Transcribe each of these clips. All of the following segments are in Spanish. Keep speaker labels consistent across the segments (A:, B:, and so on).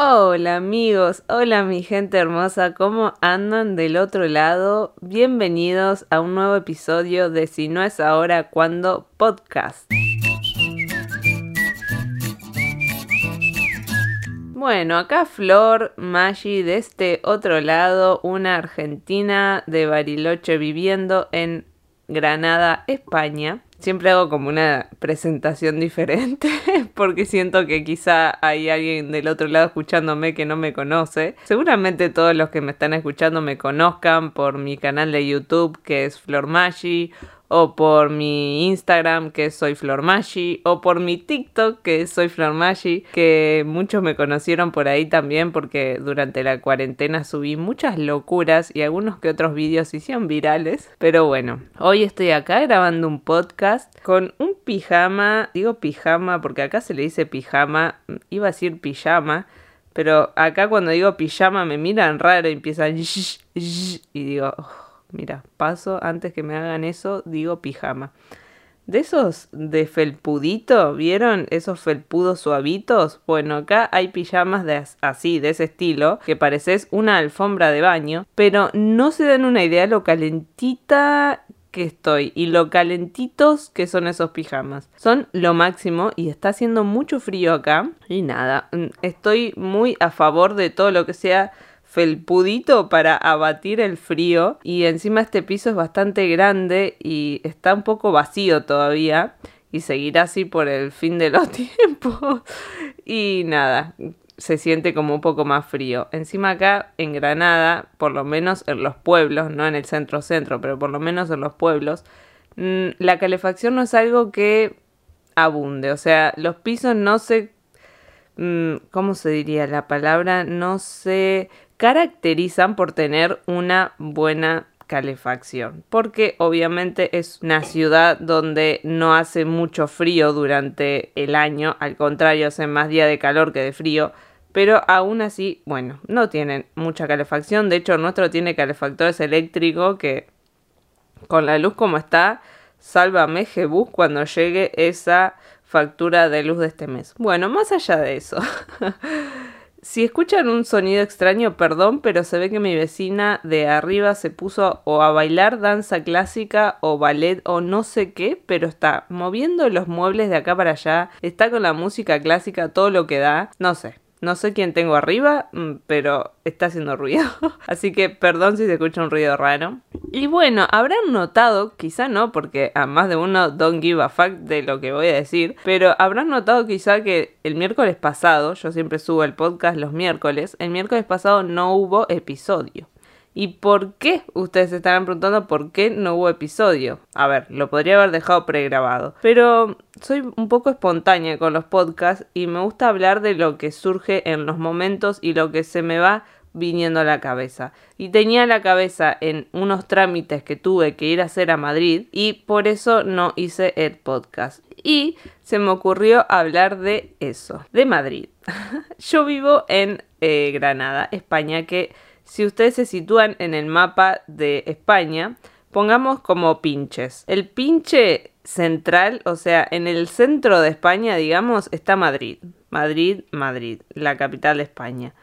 A: Hola amigos, hola mi gente hermosa, ¿cómo andan del otro lado? Bienvenidos a un nuevo episodio de Si no es ahora, cuando podcast. Bueno, acá Flor Maggi de este otro lado, una argentina de Bariloche viviendo en Granada, España. Siempre hago como una presentación diferente porque siento que quizá hay alguien del otro lado escuchándome que no me conoce. Seguramente todos los que me están escuchando me conozcan por mi canal de YouTube que es Flor Maggi o por mi Instagram que soy Flor o por mi TikTok que soy Flor que muchos me conocieron por ahí también porque durante la cuarentena subí muchas locuras y algunos que otros vídeos hicieron virales. Pero bueno, hoy estoy acá grabando un podcast con un pijama, digo pijama porque acá se le dice pijama, iba a decir pijama. Pero acá cuando digo pijama me miran raro y empiezan y digo, Mira, paso, antes que me hagan eso, digo pijama. De esos de felpudito, ¿vieron? Esos felpudos suavitos. Bueno, acá hay pijamas de así, de ese estilo, que pareces una alfombra de baño, pero no se dan una idea lo calentita que estoy y lo calentitos que son esos pijamas. Son lo máximo y está haciendo mucho frío acá. Y nada, mm, estoy muy a favor de todo lo que sea felpudito para abatir el frío y encima este piso es bastante grande y está un poco vacío todavía y seguirá así por el fin de los tiempos. Y nada se siente como un poco más frío. Encima acá en Granada por lo menos en los pueblos no en el centro centro pero por lo menos en los pueblos mm, la calefacción no es algo que abunde. O sea los pisos no se mm, ¿cómo se diría la palabra? No se caracterizan por tener una buena calefacción, porque obviamente es una ciudad donde no hace mucho frío durante el año, al contrario, hace más día de calor que de frío, pero aún así, bueno, no tienen mucha calefacción, de hecho nuestro tiene calefactores eléctricos que con la luz como está, sálvame Jebus cuando llegue esa factura de luz de este mes. Bueno, más allá de eso. Si escuchan un sonido extraño, perdón, pero se ve que mi vecina de arriba se puso o a bailar danza clásica o ballet o no sé qué, pero está moviendo los muebles de acá para allá, está con la música clásica, todo lo que da, no sé. No sé quién tengo arriba, mm, pero está haciendo ruido. Así que perdón si se escucha un ruido raro. Y bueno, habrán notado, quizá no, porque a más de uno don't give a fuck de lo que voy a decir, pero habrán notado quizá que el miércoles pasado, yo siempre subo el podcast los miércoles, el miércoles pasado no hubo episodio. ¿Y por qué? Ustedes se estarán preguntando por qué no hubo episodio. A ver, lo podría haber dejado pregrabado. Pero soy un poco espontánea con los podcasts y me gusta hablar de lo que surge en los momentos y lo que se me va viniendo a la cabeza. Y tenía la cabeza en unos trámites que tuve que ir a hacer a Madrid y por eso no hice el podcast. Y se me ocurrió hablar de eso, de Madrid. Yo vivo en eh, Granada, España, que si ustedes se sitúan en el mapa de España, pongamos como pinches. El pinche central, o sea, en el centro de España, digamos, está Madrid. Madrid, Madrid, la capital de España.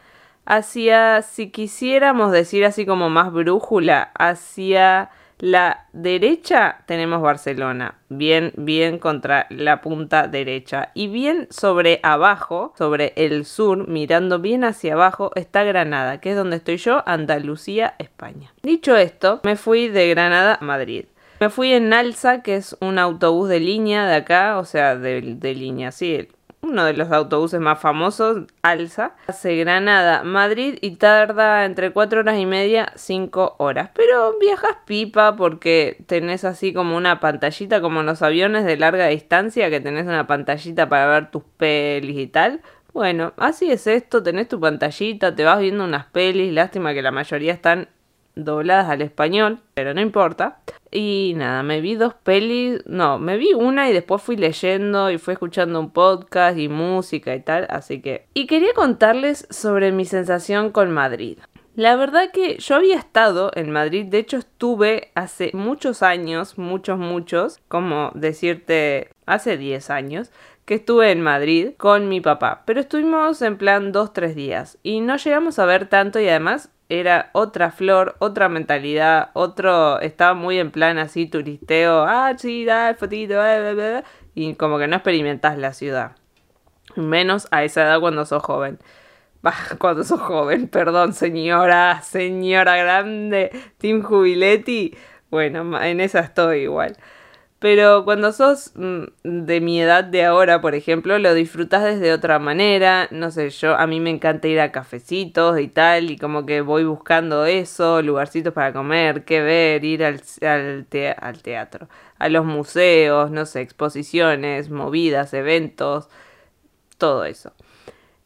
A: Hacia, si quisiéramos decir así como más brújula, hacia la derecha tenemos Barcelona, bien, bien contra la punta derecha. Y bien sobre abajo, sobre el sur, mirando bien hacia abajo, está Granada, que es donde estoy yo, Andalucía, España. Dicho esto, me fui de Granada a Madrid. Me fui en Alza, que es un autobús de línea de acá, o sea, de, de línea, sí, uno de los autobuses más famosos, Alza, hace Granada, Madrid y tarda entre 4 horas y media, 5 horas. Pero viajas pipa porque tenés así como una pantallita, como en los aviones de larga distancia, que tenés una pantallita para ver tus pelis y tal. Bueno, así es esto, tenés tu pantallita, te vas viendo unas pelis, lástima que la mayoría están dobladas al español, pero no importa. Y nada, me vi dos pelis, no, me vi una y después fui leyendo y fui escuchando un podcast y música y tal, así que... Y quería contarles sobre mi sensación con Madrid. La verdad que yo había estado en Madrid, de hecho estuve hace muchos años, muchos, muchos, como decirte, hace 10 años, que estuve en Madrid con mi papá, pero estuvimos en plan dos, tres días y no llegamos a ver tanto y además era otra flor, otra mentalidad, otro, estaba muy en plan así turisteo, ah, sí, da fotito, y como que no experimentas la ciudad. Menos a esa edad cuando sos joven. Cuando sos joven, perdón, señora, señora grande, Tim Jubiletti. Bueno, en esa estoy igual. Pero cuando sos mm, de mi edad de ahora, por ejemplo, lo disfrutas desde otra manera. No sé, yo a mí me encanta ir a cafecitos y tal, y como que voy buscando eso, lugarcitos para comer, qué ver, ir al, al, al teatro, a los museos, no sé, exposiciones, movidas, eventos, todo eso.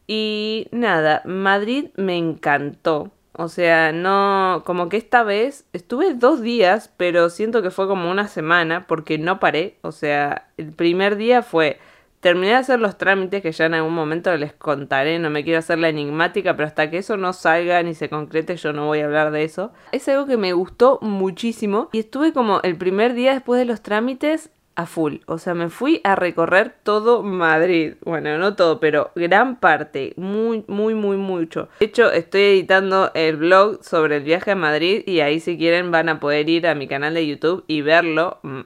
A: Y nada, Madrid me encantó o sea, no, como que esta vez estuve dos días, pero siento que fue como una semana porque no paré. O sea, el primer día fue, terminé de hacer los trámites que ya en algún momento les contaré, no me quiero hacer la enigmática, pero hasta que eso no salga ni se concrete yo no voy a hablar de eso. Es algo que me gustó muchísimo y estuve como el primer día después de los trámites full. O sea, me fui a recorrer todo Madrid. Bueno, no todo, pero gran parte. Muy, muy, muy, mucho. De hecho, estoy editando el blog sobre el viaje a Madrid y ahí si quieren van a poder ir a mi canal de YouTube y verlo, mm,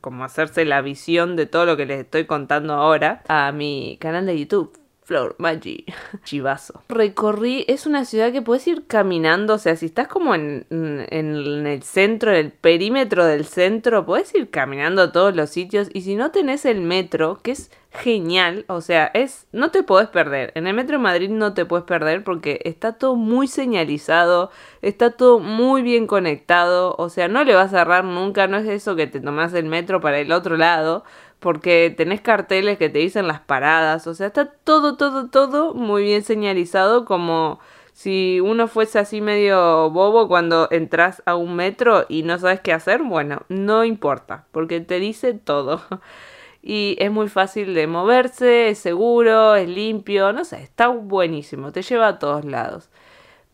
A: como hacerse la visión de todo lo que les estoy contando ahora a mi canal de YouTube. Flor Maggi, chivazo. Recorrí, es una ciudad que puedes ir caminando, o sea, si estás como en, en, el centro, en el perímetro del centro, puedes ir caminando a todos los sitios y si no tenés el metro, que es genial, o sea, es, no te puedes perder, en el metro de Madrid no te puedes perder porque está todo muy señalizado, está todo muy bien conectado, o sea, no le vas a cerrar nunca, no es eso que te tomas el metro para el otro lado, porque tenés carteles que te dicen las paradas, o sea, está todo, todo, todo muy bien señalizado como si uno fuese así medio bobo cuando entras a un metro y no sabes qué hacer, bueno, no importa, porque te dice todo. Y es muy fácil de moverse, es seguro, es limpio, no sé, está buenísimo, te lleva a todos lados.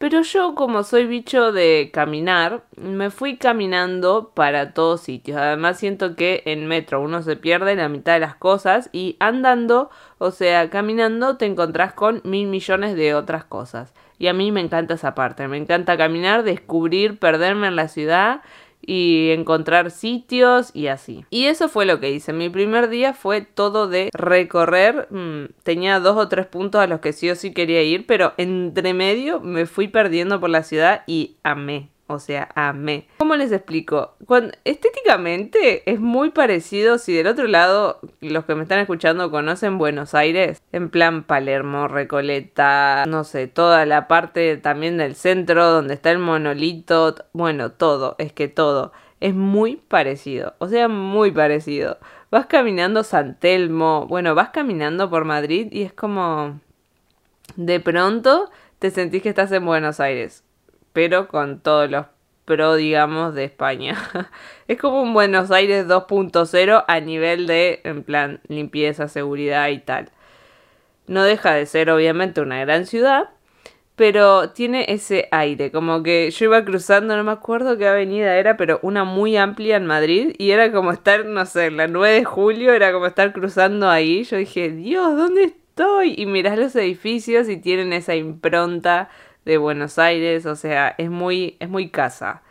A: Pero yo, como soy bicho de caminar, me fui caminando para todos sitios. Además, siento que en metro uno se pierde la mitad de las cosas y andando, o sea, caminando, te encontrás con mil millones de otras cosas. Y a mí me encanta esa parte. Me encanta caminar, descubrir, perderme en la ciudad y encontrar sitios y así. Y eso fue lo que hice. Mi primer día fue todo de recorrer. Mm, tenía dos o tres puntos a los que sí o sí quería ir, pero entre medio me fui perdiendo por la ciudad y amé. O sea, amé. ¿Cómo les explico? Estéticamente es muy parecido. Si del otro lado, los que me están escuchando conocen Buenos Aires, en plan Palermo, Recoleta, no sé, toda la parte también del centro donde está el monolito. Bueno, todo, es que todo. Es muy parecido. O sea, muy parecido. Vas caminando San Telmo. Bueno, vas caminando por Madrid y es como. De pronto te sentís que estás en Buenos Aires pero con todos los pro, digamos, de España. es como un Buenos Aires 2.0 a nivel de, en plan, limpieza, seguridad y tal. No deja de ser, obviamente, una gran ciudad, pero tiene ese aire, como que yo iba cruzando, no me acuerdo qué avenida era, pero una muy amplia en Madrid y era como estar, no sé, la 9 de julio, era como estar cruzando ahí. Yo dije, Dios, ¿dónde estoy? Y mirás los edificios y tienen esa impronta de Buenos Aires, o sea, es muy, es muy casa.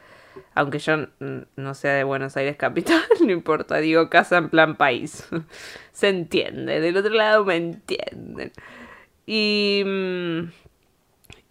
A: Aunque yo no sea de Buenos Aires capital, no importa, digo casa en plan país. Se entiende, del otro lado me entienden. Y... Mm,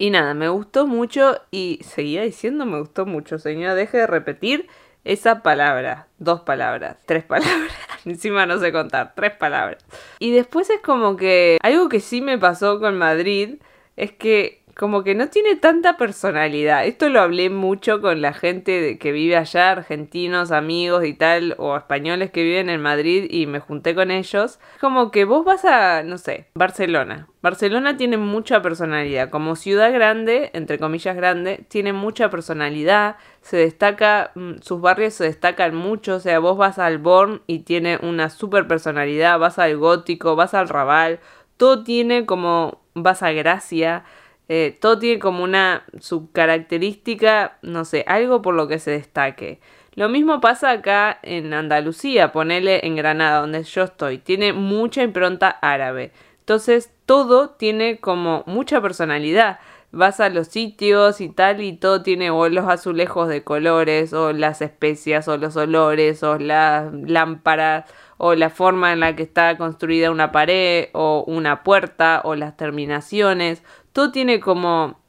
A: y nada, me gustó mucho y seguía diciendo me gustó mucho, señora, deje de repetir esa palabra, dos palabras, tres palabras, encima no sé contar, tres palabras. Y después es como que algo que sí me pasó con Madrid es que como que no tiene tanta personalidad. Esto lo hablé mucho con la gente que vive allá, argentinos, amigos y tal, o españoles que viven en Madrid y me junté con ellos. Como que vos vas a, no sé, Barcelona. Barcelona tiene mucha personalidad. Como ciudad grande, entre comillas grande, tiene mucha personalidad. Se destaca, mm, sus barrios se destacan mucho. O sea, vos vas al Born y tiene una super personalidad. Vas al Gótico, vas al Raval. Todo tiene como, vas a Gracia eh, todo tiene como una subcaracterística, no sé, algo por lo que se destaque. Lo mismo pasa acá en Andalucía, ponele en Granada, donde yo estoy. Tiene mucha impronta árabe. Entonces todo tiene como mucha personalidad. Vas a los sitios y tal y todo tiene o los azulejos de colores o las especias o los olores o las lámparas o la forma en la que está construida una pared o una puerta o las terminaciones. Todo tiene como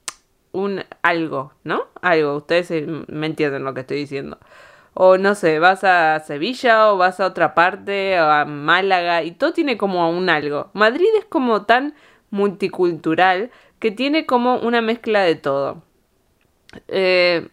A: un algo, ¿no? Algo, ustedes me entienden lo que estoy diciendo. O no sé, vas a Sevilla o vas a otra parte, o a Málaga, y todo tiene como un algo. Madrid es como tan multicultural que tiene como una mezcla de todo. Eh,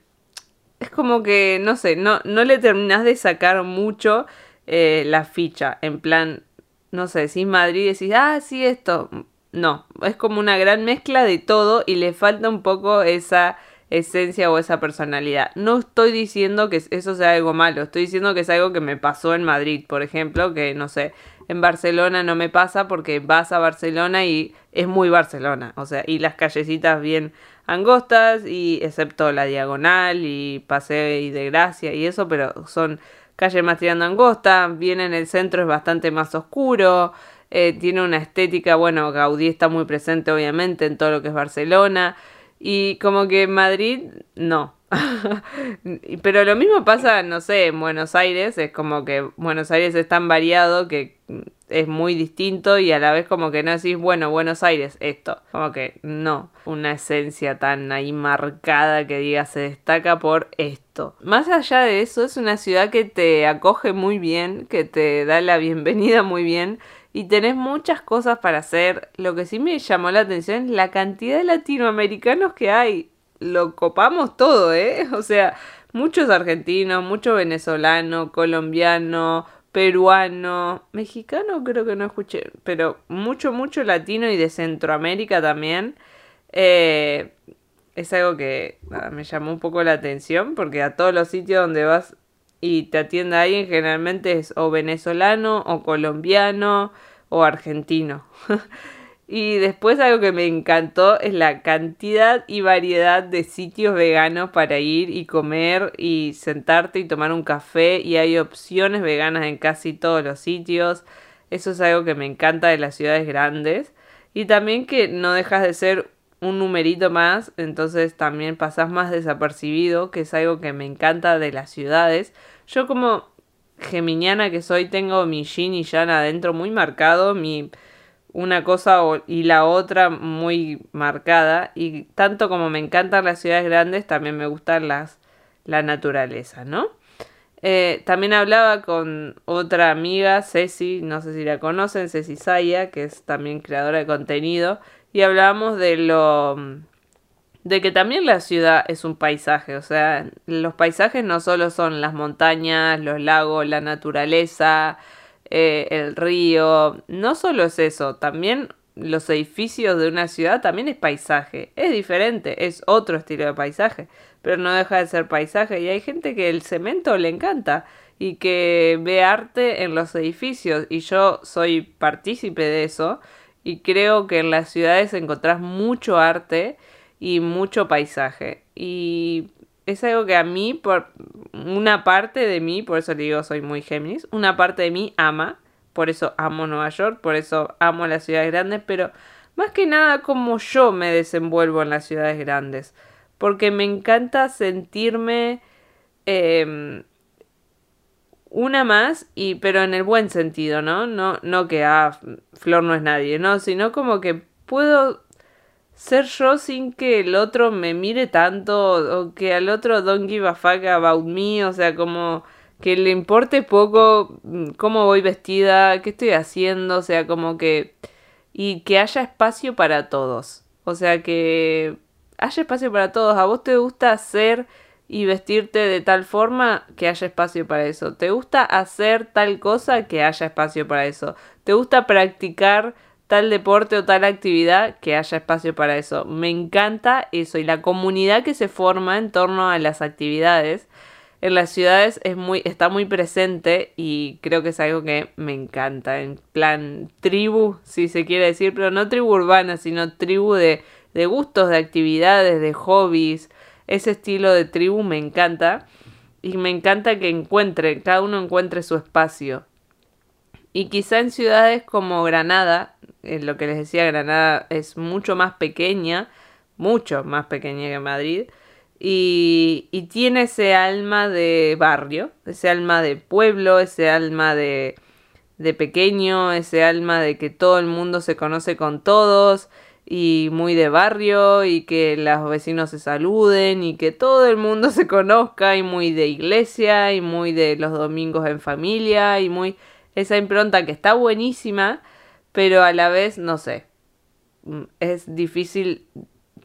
A: es como que, no sé, no, no le terminas de sacar mucho eh, la ficha. En plan, no sé, si Madrid decís, ah, sí, esto. No, es como una gran mezcla de todo y le falta un poco esa esencia o esa personalidad. No estoy diciendo que eso sea algo malo, estoy diciendo que es algo que me pasó en Madrid, por ejemplo, que no sé, en Barcelona no me pasa porque vas a Barcelona y es muy Barcelona, o sea, y las callecitas bien angostas y excepto la diagonal y Paseo y de Gracia y eso, pero son calles más tirando angosta, bien en el centro es bastante más oscuro, eh, tiene una estética, bueno, Gaudí está muy presente obviamente en todo lo que es Barcelona, y como que Madrid, no. Pero lo mismo pasa, no sé, en Buenos Aires, es como que Buenos Aires es tan variado que es muy distinto y a la vez como que no decís, bueno, Buenos Aires, esto. Como que no, una esencia tan ahí marcada que diga se destaca por esto. Más allá de eso, es una ciudad que te acoge muy bien, que te da la bienvenida muy bien y tenés muchas cosas para hacer. Lo que sí me llamó la atención es la cantidad de latinoamericanos que hay. Lo copamos todo, ¿eh? O sea, muchos argentinos, mucho venezolano, colombiano, peruano, mexicano creo que no escuché, pero mucho, mucho latino y de Centroamérica también. Eh, es algo que me llamó un poco la atención porque a todos los sitios donde vas y te atiende alguien generalmente es o venezolano o colombiano o argentino. y después algo que me encantó es la cantidad y variedad de sitios veganos para ir y comer y sentarte y tomar un café y hay opciones veganas en casi todos los sitios. Eso es algo que me encanta de las ciudades grandes. Y también que no dejas de ser un numerito más, entonces también pasas más desapercibido, que es algo que me encanta de las ciudades. Yo como geminiana que soy, tengo mi yin y yang adentro muy marcado, mi una cosa y la otra muy marcada y tanto como me encantan las ciudades grandes también me gustan las la naturaleza no eh, también hablaba con otra amiga Ceci no sé si la conocen Ceci Saya que es también creadora de contenido y hablábamos de lo de que también la ciudad es un paisaje, o sea, los paisajes no solo son las montañas, los lagos, la naturaleza, eh, el río, no solo es eso, también los edificios de una ciudad también es paisaje, es diferente, es otro estilo de paisaje, pero no deja de ser paisaje y hay gente que el cemento le encanta y que ve arte en los edificios y yo soy partícipe de eso y creo que en las ciudades encontrás mucho arte y mucho paisaje. Y es algo que a mí, por una parte de mí, por eso le digo soy muy Géminis, una parte de mí ama, por eso amo Nueva York, por eso amo las ciudades grandes, pero más que nada como yo me desenvuelvo en las ciudades grandes, porque me encanta sentirme em, una más y pero en el buen sentido, ¿no? No no que ah, Flor no es nadie, no, sino como que puedo ser yo sin que el otro me mire tanto o que al otro don't give a fuck about me, o sea, como que le importe poco mm, cómo voy vestida, qué estoy haciendo, o sea, como que y que haya espacio para todos. O sea, que haya espacio para todos. A vos te gusta hacer y vestirte de tal forma que haya espacio para eso. ¿Te gusta hacer tal cosa que haya espacio para eso? ¿Te gusta practicar tal deporte o tal actividad que haya espacio para eso? Me encanta eso y la comunidad que se forma en torno a las actividades en las ciudades es muy está muy presente y creo que es algo que me encanta en plan tribu si se quiere decir pero no tribu urbana sino tribu de, de gustos de actividades de hobbies ese estilo de tribu me encanta. Y me encanta que encuentre, cada uno encuentre su espacio. Y quizá en ciudades como Granada, en lo que les decía, Granada es mucho más pequeña, mucho más pequeña que Madrid, y, y tiene ese alma de barrio, ese alma de pueblo, ese alma de, de pequeño, ese alma de que todo el mundo se conoce con todos y muy de barrio y que los vecinos se saluden y que todo el mundo se conozca y muy de iglesia y muy de los domingos en familia y muy esa impronta que está buenísima, pero a la vez, no sé, mm, es difícil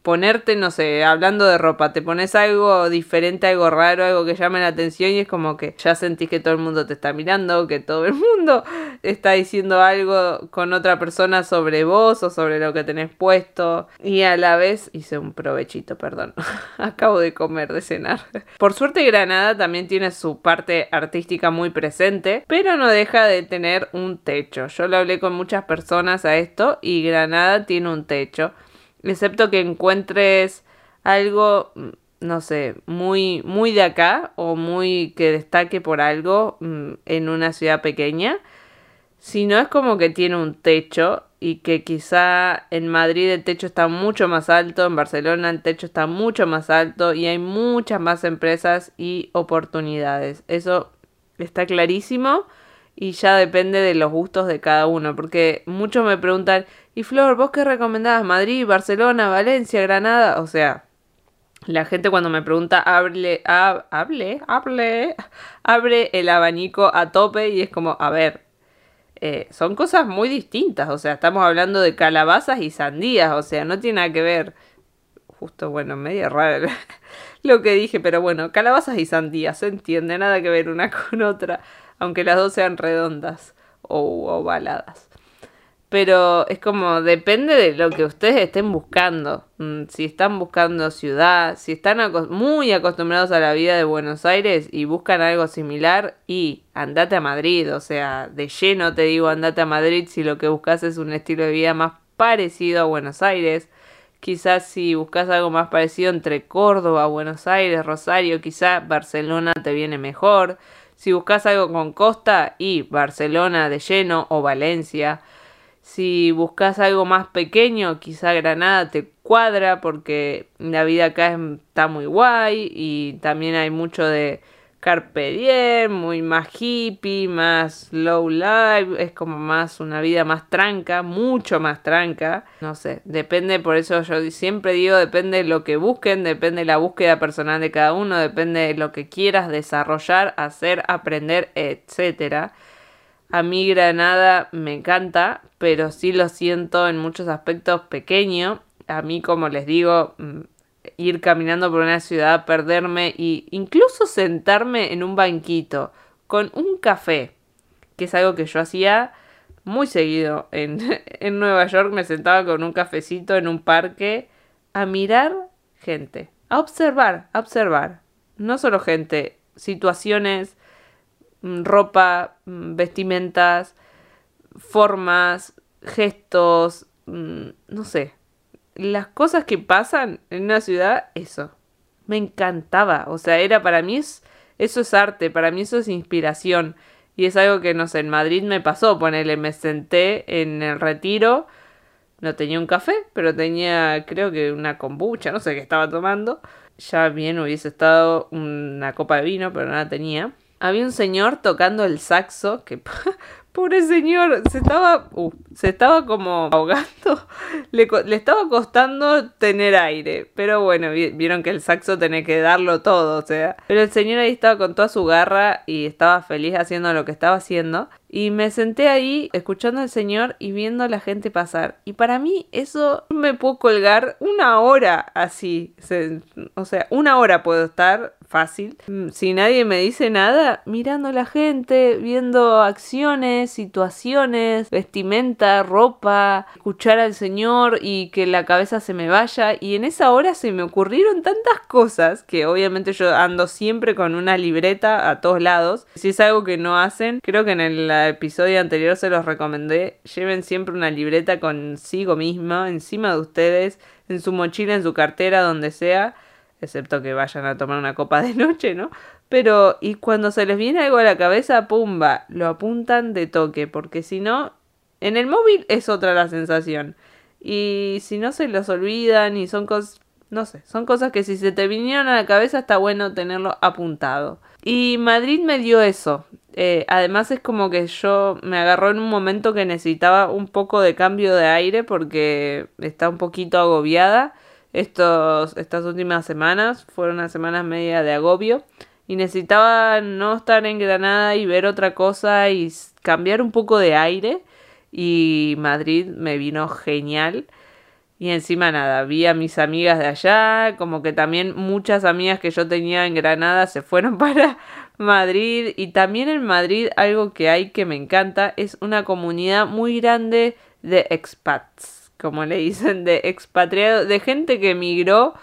A: ponerte, no sé, hablando de ropa, te pones algo diferente, algo raro, algo que llame la atención y es como que ya sentís que todo el mundo te está mirando, que todo el mundo está diciendo algo con otra persona sobre vos o sobre lo que tenés puesto y a la vez hice un provechito, perdón, acabo de comer, de cenar. Por suerte Granada también tiene su parte artística muy presente, pero no deja de tener un techo. Yo lo hablé con muchas personas a esto y Granada tiene un techo excepto que encuentres algo, mm, no sé, muy, muy de acá o muy que destaque por algo mm, en una ciudad pequeña, sino es como que tiene un techo y que quizá en Madrid el techo está mucho más alto, en Barcelona el techo está mucho más alto y hay muchas más empresas y oportunidades. Eso está clarísimo y ya depende de los gustos de cada uno, porque muchos me preguntan, ¿y Flor, vos qué recomendabas? ¿Madrid, Barcelona, Valencia, Granada? O sea, la gente cuando me pregunta, hable, hable, hable, abre el abanico a tope y es como, a ver, eh, son cosas muy distintas, o sea, estamos hablando de calabazas y sandías, o sea, no tiene nada que ver, justo, bueno, medio raro lo que dije, pero bueno, calabazas y sandías, se entiende, nada que ver una con otra aunque las dos sean redondas o ovaladas. Pero es como, depende de lo que ustedes estén buscando. Mm, si están buscando ciudad, si están muy acostumbrados a la vida de Buenos Aires y buscan algo similar, y andate a Madrid. O sea, de lleno te digo, andate a Madrid si lo que buscas es un estilo de vida más parecido a Buenos Aires. Quizás si buscas algo más parecido entre Córdoba, Buenos Aires, Rosario, quizás Barcelona te viene mejor. Si buscas algo con costa, y Barcelona de lleno o Valencia. Si buscas algo más pequeño, quizá Granada te cuadra porque la vida acá está muy guay y también hay mucho de carpe diem, muy más hippie, más low life, es como más una vida más tranca, mucho más tranca, no sé, depende, por eso yo siempre digo, depende de lo que busquen, depende de la búsqueda personal de cada uno, depende de lo que quieras desarrollar, hacer, aprender, etcétera. A mí Granada me encanta, pero sí lo siento en muchos aspectos pequeño. A mí, como les digo, mm, ir caminando por una ciudad, perderme e incluso sentarme en un banquito con un café, que es algo que yo hacía muy seguido en, en Nueva York, me sentaba con un cafecito en un parque a mirar gente, a observar, a observar, no solo gente, situaciones, mm, ropa, mm, vestimentas, formas, gestos, mm, no sé, las cosas que pasan en una ciudad, eso. Me encantaba. O sea, era para mí es, eso es arte, para mí eso es inspiración. Y es algo que, no sé, en Madrid me pasó. Ponele, me senté en el retiro. No tenía un café, pero tenía, creo que una kombucha, no sé qué estaba tomando. Ya bien hubiese estado una copa de vino, pero no la tenía. Había un señor tocando el saxo, que Pobre señor, se estaba, uh, se estaba como ahogando, le, le, estaba costando tener aire, pero bueno, vieron que el saxo tenía que darlo todo, o sea, pero el señor ahí estaba con toda su garra y estaba feliz haciendo lo que estaba haciendo. Y me senté ahí escuchando al señor y viendo a la gente pasar. Y para mí eso me puedo colgar una hora así, o sea, una hora puedo estar fácil. Mm, si nadie me dice nada, mirando a la gente, viendo acciones, situaciones, vestimenta, ropa, escuchar al Señor y que la cabeza se me vaya. Y en esa hora se me ocurrieron tantas cosas que obviamente yo ando siempre con una libreta a todos lados. Si es algo que no hacen, creo que en el episodio anterior se los recomendé. Lleven siempre una libreta consigo misma, encima de ustedes, en su mochila, en su cartera, donde sea excepto que vayan a tomar una copa de noche, ¿no? Pero, y cuando se les viene algo a la cabeza, pumba, lo apuntan de toque, porque si no, en el móvil es otra la sensación. Y si no se los olvidan y son cosas, no sé, son cosas que si se te vinieron a la cabeza está bueno tenerlo apuntado. Y Madrid me dio eso. Eh, además es como que yo me agarró en un momento que necesitaba un poco de cambio de aire porque está un poquito agobiada. Estos, estas últimas semanas fueron unas semanas media de agobio y necesitaba no estar en Granada y ver otra cosa y cambiar un poco de aire y Madrid me vino genial. Y encima nada, vi a mis amigas de allá, como que también muchas amigas que yo tenía en Granada se fueron para Madrid y también en Madrid algo que hay que me encanta es una comunidad muy grande de expats, como le dicen, de expatriados, de gente que emigró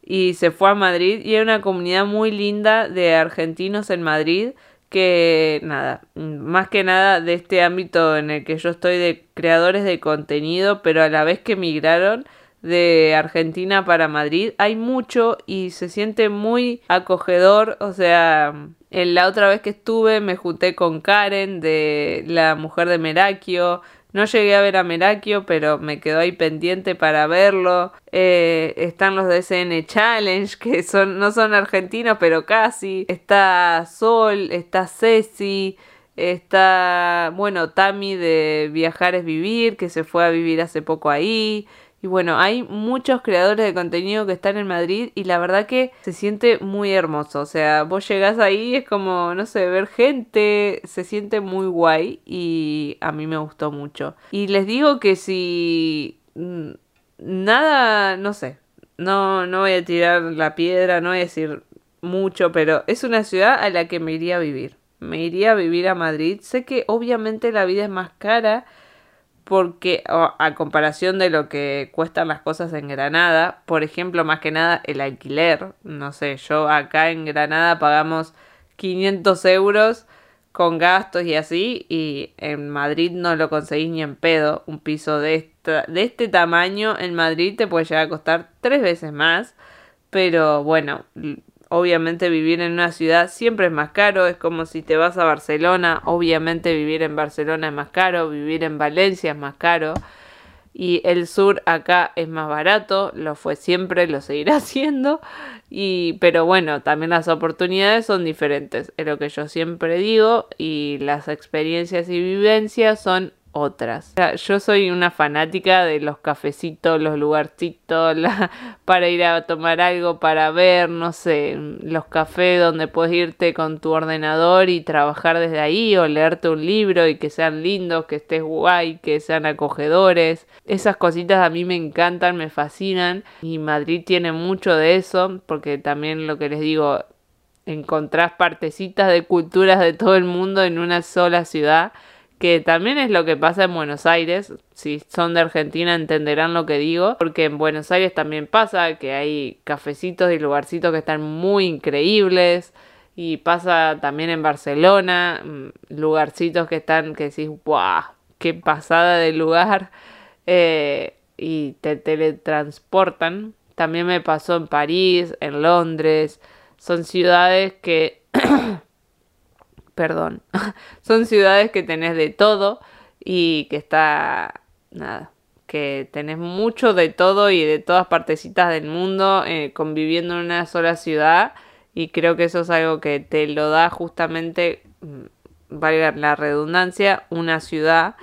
A: y se fue a Madrid. Y hay una comunidad muy linda de argentinos en Madrid que nada, más que nada de este ámbito en el que yo estoy de creadores de contenido, pero a la vez que migraron de Argentina para Madrid, hay mucho y se siente muy acogedor, o sea, en la otra vez que estuve me junté con Karen de la mujer de Merakio, no llegué a ver a Merakio, pero me quedó ahí pendiente para verlo. Eh, están los de SN Challenge, que son, no son argentinos, pero casi. Está Sol, está Ceci, está, bueno, Tami de Viajar es Vivir, que se fue a vivir hace poco ahí. Y bueno, hay muchos creadores de contenido que están en Madrid y la verdad que se siente muy hermoso. O sea, vos llegás ahí, es como, no sé, ver gente, se siente muy guay y a mí me gustó mucho. Y les digo que si mm, nada, no sé, no, no voy a tirar la piedra, no voy a decir mucho, pero es una ciudad a la que me iría a vivir. Me iría a vivir a Madrid. Sé que obviamente la vida es más cara porque a comparación de lo que cuestan las cosas en Granada, por ejemplo, más que nada el alquiler, no sé, yo acá en Granada pagamos 500 euros con gastos y así, y en Madrid no lo conseguís ni en pedo, un piso de, este tamaño en Madrid te puede llegar a costar tres veces más, pero bueno, obviamente vivir en una ciudad siempre es más caro, es como si te vas a Barcelona, obviamente vivir en Barcelona es más caro, vivir en Valencia es más caro y el sur acá es más barato, lo fue siempre, lo seguirá siendo y pero bueno, también las oportunidades son diferentes, es lo que yo siempre digo y las experiencias y vivencias son otras. yo soy una fanática de los cafecitos, los lugarcitos para ir a tomar algo, para ver, no sé, los cafés donde puedes irte con tu ordenador y trabajar desde ahí o leerte un libro y que sean lindos, que estés guay, que sean acogedores. Esas cositas a mí me encantan, me fascinan y Madrid tiene mucho de eso porque también lo que les digo, encontrás partecitas de culturas de todo el mundo en una sola ciudad que también es lo que pasa en Buenos Aires. Si son de Argentina entenderán lo que digo, porque en Buenos Aires también pasa que hay cafecitos y lugarcitos que están muy increíbles. Y pasa también en Barcelona, mm, lugarcitos que están, que decís, ¡guau! ¡Qué pasada de lugar! Eh, y te teletransportan. También me pasó en París, en Londres. Son ciudades que perdón, son ciudades que tenés de todo y que está, nada, que tenés mucho de todo y de todas partecitas del mundo eh, conviviendo en una sola ciudad. Y creo que eso es algo que te lo da justamente, mm, valga la redundancia, una ciudad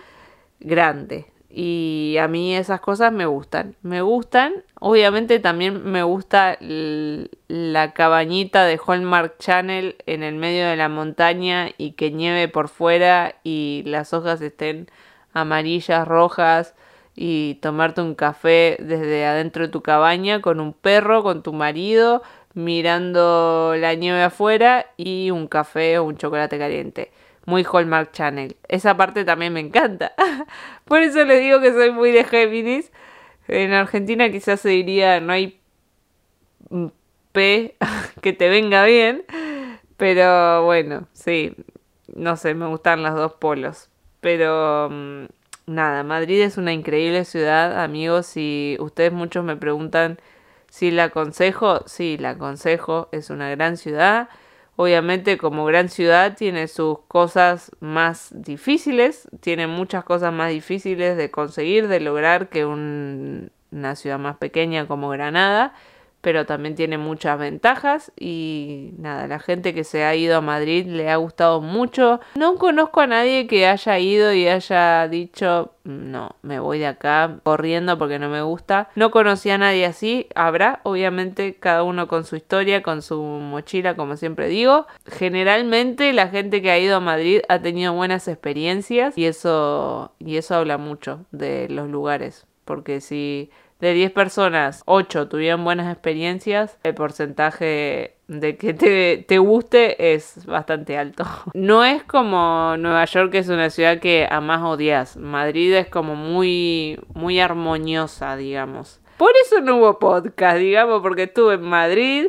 A: grande, y a mí esas cosas me gustan. Me gustan. Obviamente también me gusta la cabañita de Hallmark Channel en el medio de la montaña y que nieve por fuera y las hojas estén amarillas, rojas y tomarte un café desde adentro de tu cabaña con un perro, con tu marido, mirando la nieve afuera y un café o un chocolate caliente muy Hallmark Channel. Esa parte también me encanta. Por eso les digo que soy muy de Géminis. En Argentina quizás se diría no hay P que te venga bien. Pero bueno, sí. No sé, me gustan los dos polos. Pero mm, nada, Madrid es una increíble ciudad, amigos. Y ustedes muchos me preguntan Si la aconsejo, sí, la aconsejo, es una gran ciudad. Obviamente como gran ciudad tiene sus cosas más difíciles, tiene muchas cosas más difíciles de conseguir, de lograr que una ciudad más pequeña como Granada, pero también tiene muchas ventajas y nada, la gente que se ha ido a Madrid le ha gustado mucho. No conozco a nadie que haya ido y haya dicho, no, me voy de acá corriendo porque no me gusta. No conocí a nadie así, habrá, obviamente, cada uno con su historia, con su mochila, como siempre digo. Generalmente la gente que ha ido a Madrid ha tenido buenas experiencias y eso, y eso habla mucho de los lugares, porque si de 10 personas, 8 tuvieron buenas experiencias, el porcentaje de que te, te, guste es bastante alto. No es como Nueva York, que es una ciudad que a más odias. Madrid es como muy, muy armoniosa, digamos. Por eso no hubo podcast, digamos, porque estuve en Madrid.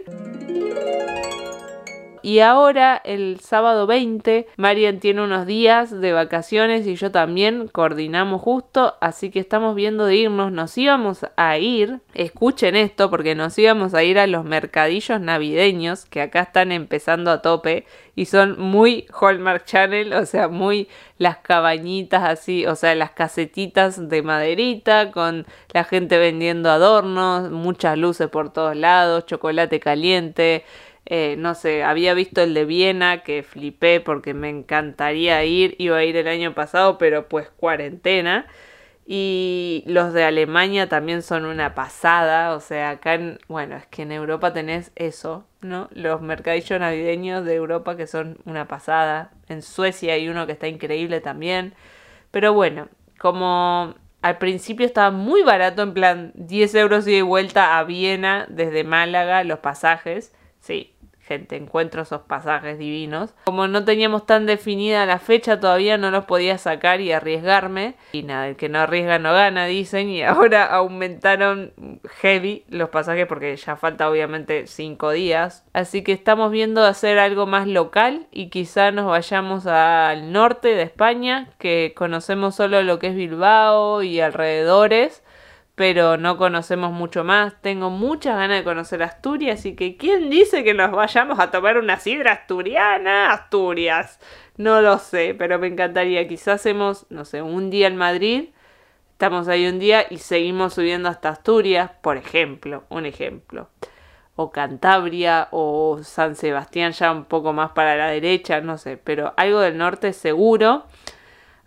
A: Y ahora, el sábado 20, Marian tiene unos días de vacaciones y yo también coordinamos justo, así que estamos viendo de irnos. Nos íbamos a ir, escuchen esto, porque nos íbamos a ir a los mercadillos navideños, que acá están empezando a tope y son muy Hallmark Channel, o sea, muy las cabañitas así, o sea, las casetitas de maderita con la gente vendiendo adornos, muchas luces por todos lados, chocolate caliente. Eh, no sé, había visto el de Viena que flipé porque me encantaría ir, iba a ir el año pasado, pero pues cuarentena. Y los de Alemania también son una pasada, o sea, acá en, bueno, es que en Europa tenés eso, ¿no? Los mercadillos navideños de Europa que son una pasada. En Suecia hay uno que está increíble también. Pero bueno, como al principio estaba muy barato, en plan 10 euros y de vuelta a Viena desde Málaga, los pasajes. Sí, gente, encuentro esos pasajes divinos. Como no teníamos tan definida la fecha, todavía no los podía sacar y arriesgarme. Y nada, el que no arriesga no gana, dicen. Y ahora aumentaron heavy los pasajes porque ya falta obviamente cinco días. Así que estamos viendo hacer algo más local y quizá nos vayamos al norte de España, que conocemos solo lo que es Bilbao y alrededores pero no conocemos mucho más. Tengo muchas ganas de conocer Asturias, así que ¿quién dice que nos vayamos a tomar una sidra asturiana? Asturias. No lo sé, pero me encantaría. Quizás hacemos, no sé, un día en Madrid, estamos ahí un día y seguimos subiendo hasta Asturias, por ejemplo, un ejemplo. O Cantabria o San Sebastián ya un poco más para la derecha, no sé, pero algo del norte seguro.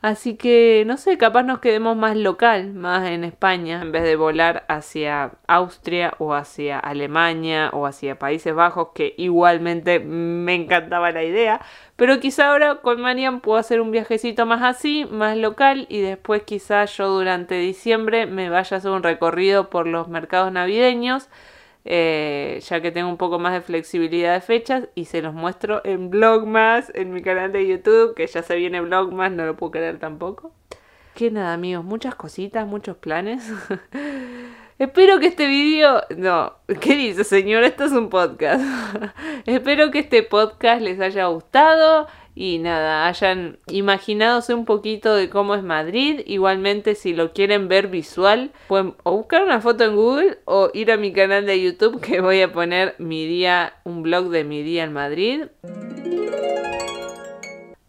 A: Así que, no sé, capaz nos quedemos más local, más en España, en vez de volar hacia Austria o hacia Alemania o hacia Países Bajos, que igualmente me encantaba la idea. Pero quizá ahora con Marian puedo hacer un viajecito más así, más local, y después quizá yo durante diciembre me vaya a hacer un recorrido por los mercados navideños eh, ya que tengo un poco más de flexibilidad de fechas y se los muestro en Vlogmas, en mi canal de YouTube, que ya se viene Vlogmas, no lo puedo creer tampoco. Que nada, amigos, muchas cositas, muchos planes. Espero que este video... No, ¿qué dice señor? Esto es un podcast. Espero que este podcast les haya gustado y nada, hayan imaginadose un poquito de cómo es Madrid. Igualmente, si lo quieren ver visual, pueden buscar una foto en Google o ir a mi canal de YouTube que voy a poner mi día, un blog de mi día en Madrid.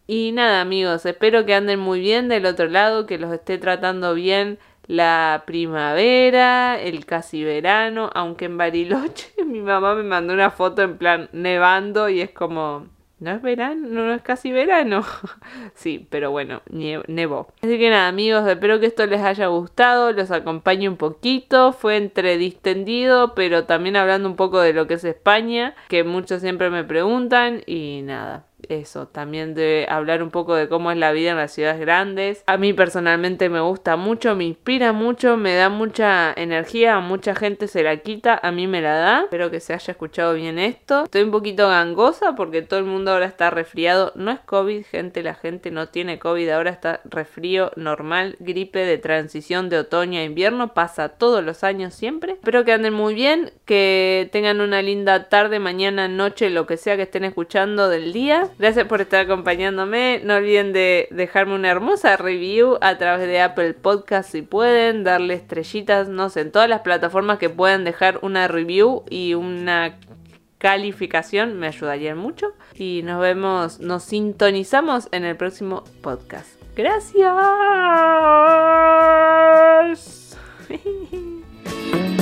A: Y nada, amigos, espero que anden muy bien del otro lado, que los esté tratando bien la primavera, el casi verano, aunque en Bariloche mi mamá me mandó una foto en plan nevando y es como no es verano, no es casi verano. sí, pero bueno, nevó. Así que nada, amigos, espero que esto les haya gustado, los acompañe un poquito. Fue entre distendido, pero también hablando un poco de lo que es España, que muchos siempre me preguntan y nada eso, también de hablar un poco de cómo es la vida en las ciudades grandes. A mí personalmente me gusta mucho, me inspira mucho, me da mucha energía, a mucha gente se la quita, a mí me la da. Espero que se haya escuchado bien esto. Estoy un poquito gangosa porque todo el mundo ahora está resfriado. No es COVID, gente, la gente no tiene COVID, ahora está resfrío normal, gripe de transición de otoño a invierno, pasa todos los años siempre. Espero que anden muy bien, que tengan una linda tarde, mañana, noche, lo que sea que estén escuchando del día. Gracias por estar acompañándome. No olviden de dejarme una hermosa review a través de Apple Podcast si pueden, darle estrellitas, no sé, en todas las plataformas que puedan dejar una review y una calificación me ayudarían mucho. Y nos vemos, nos sintonizamos en el próximo podcast. Gracias.